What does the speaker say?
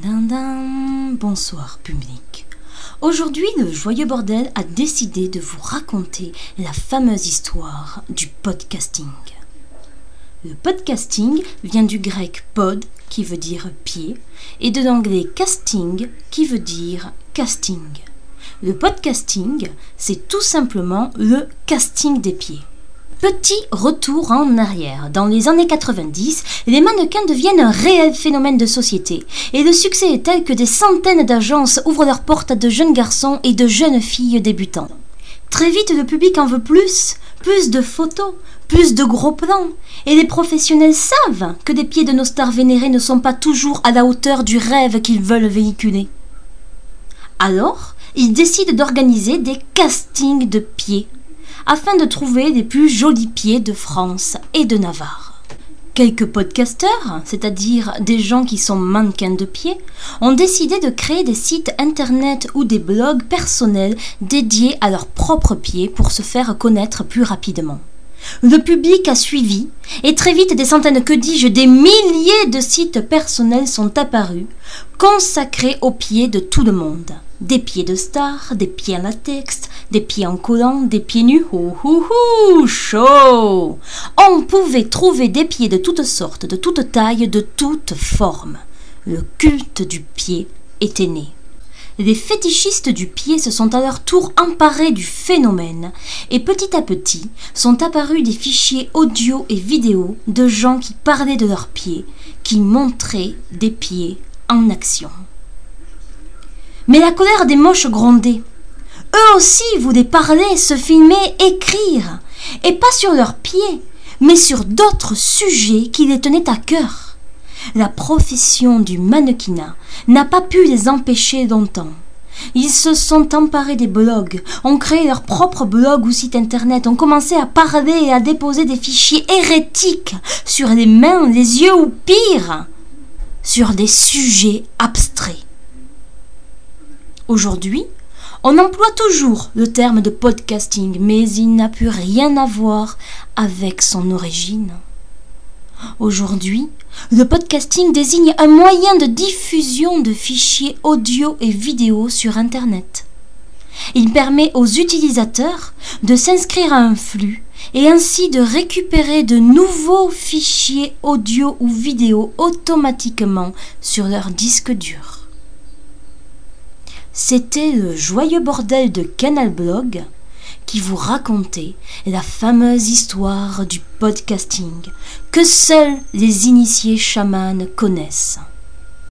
Bonsoir public. Aujourd'hui, le Joyeux Bordel a décidé de vous raconter la fameuse histoire du podcasting. Le podcasting vient du grec pod, qui veut dire pied, et de l'anglais casting, qui veut dire casting. Le podcasting, c'est tout simplement le casting des pieds. Petit retour en arrière. Dans les années 90, les mannequins deviennent un réel phénomène de société. Et le succès est tel que des centaines d'agences ouvrent leurs portes à de jeunes garçons et de jeunes filles débutants. Très vite, le public en veut plus. Plus de photos, plus de gros plans. Et les professionnels savent que des pieds de nos stars vénérées ne sont pas toujours à la hauteur du rêve qu'ils veulent véhiculer. Alors, ils décident d'organiser des castings de pieds afin de trouver les plus jolis pieds de France et de Navarre. Quelques podcasteurs, c'est-à-dire des gens qui sont mannequins de pieds, ont décidé de créer des sites internet ou des blogs personnels dédiés à leurs propres pieds pour se faire connaître plus rapidement. Le public a suivi, et très vite des centaines, que dis-je, des milliers de sites personnels sont apparus, consacrés aux pieds de tout le monde. Des pieds de stars, des pieds en latex, des pieds en collant, des pieds nus, hou hou hou, chaud On pouvait trouver des pieds de toutes sortes, de toutes tailles, de toutes formes. Le culte du pied était né. Les fétichistes du pied se sont à leur tour emparés du phénomène, et petit à petit sont apparus des fichiers audio et vidéo de gens qui parlaient de leurs pieds, qui montraient des pieds en action. Mais la colère des moches grondait. Eux aussi voulaient parler, se filmer, écrire, et pas sur leurs pieds, mais sur d'autres sujets qui les tenaient à cœur. La profession du mannequinat n'a pas pu les empêcher longtemps. Ils se sont emparés des blogs, ont créé leur propre blog ou site internet, ont commencé à parler et à déposer des fichiers hérétiques sur les mains, les yeux ou pire, sur des sujets abstraits. Aujourd'hui, on emploie toujours le terme de podcasting, mais il n'a plus rien à voir avec son origine. Aujourd'hui, le podcasting désigne un moyen de diffusion de fichiers audio et vidéo sur Internet. Il permet aux utilisateurs de s'inscrire à un flux et ainsi de récupérer de nouveaux fichiers audio ou vidéo automatiquement sur leur disque dur. C'était le joyeux bordel de Canal Blog qui vous racontait la fameuse histoire du podcasting que seuls les initiés chamans connaissent.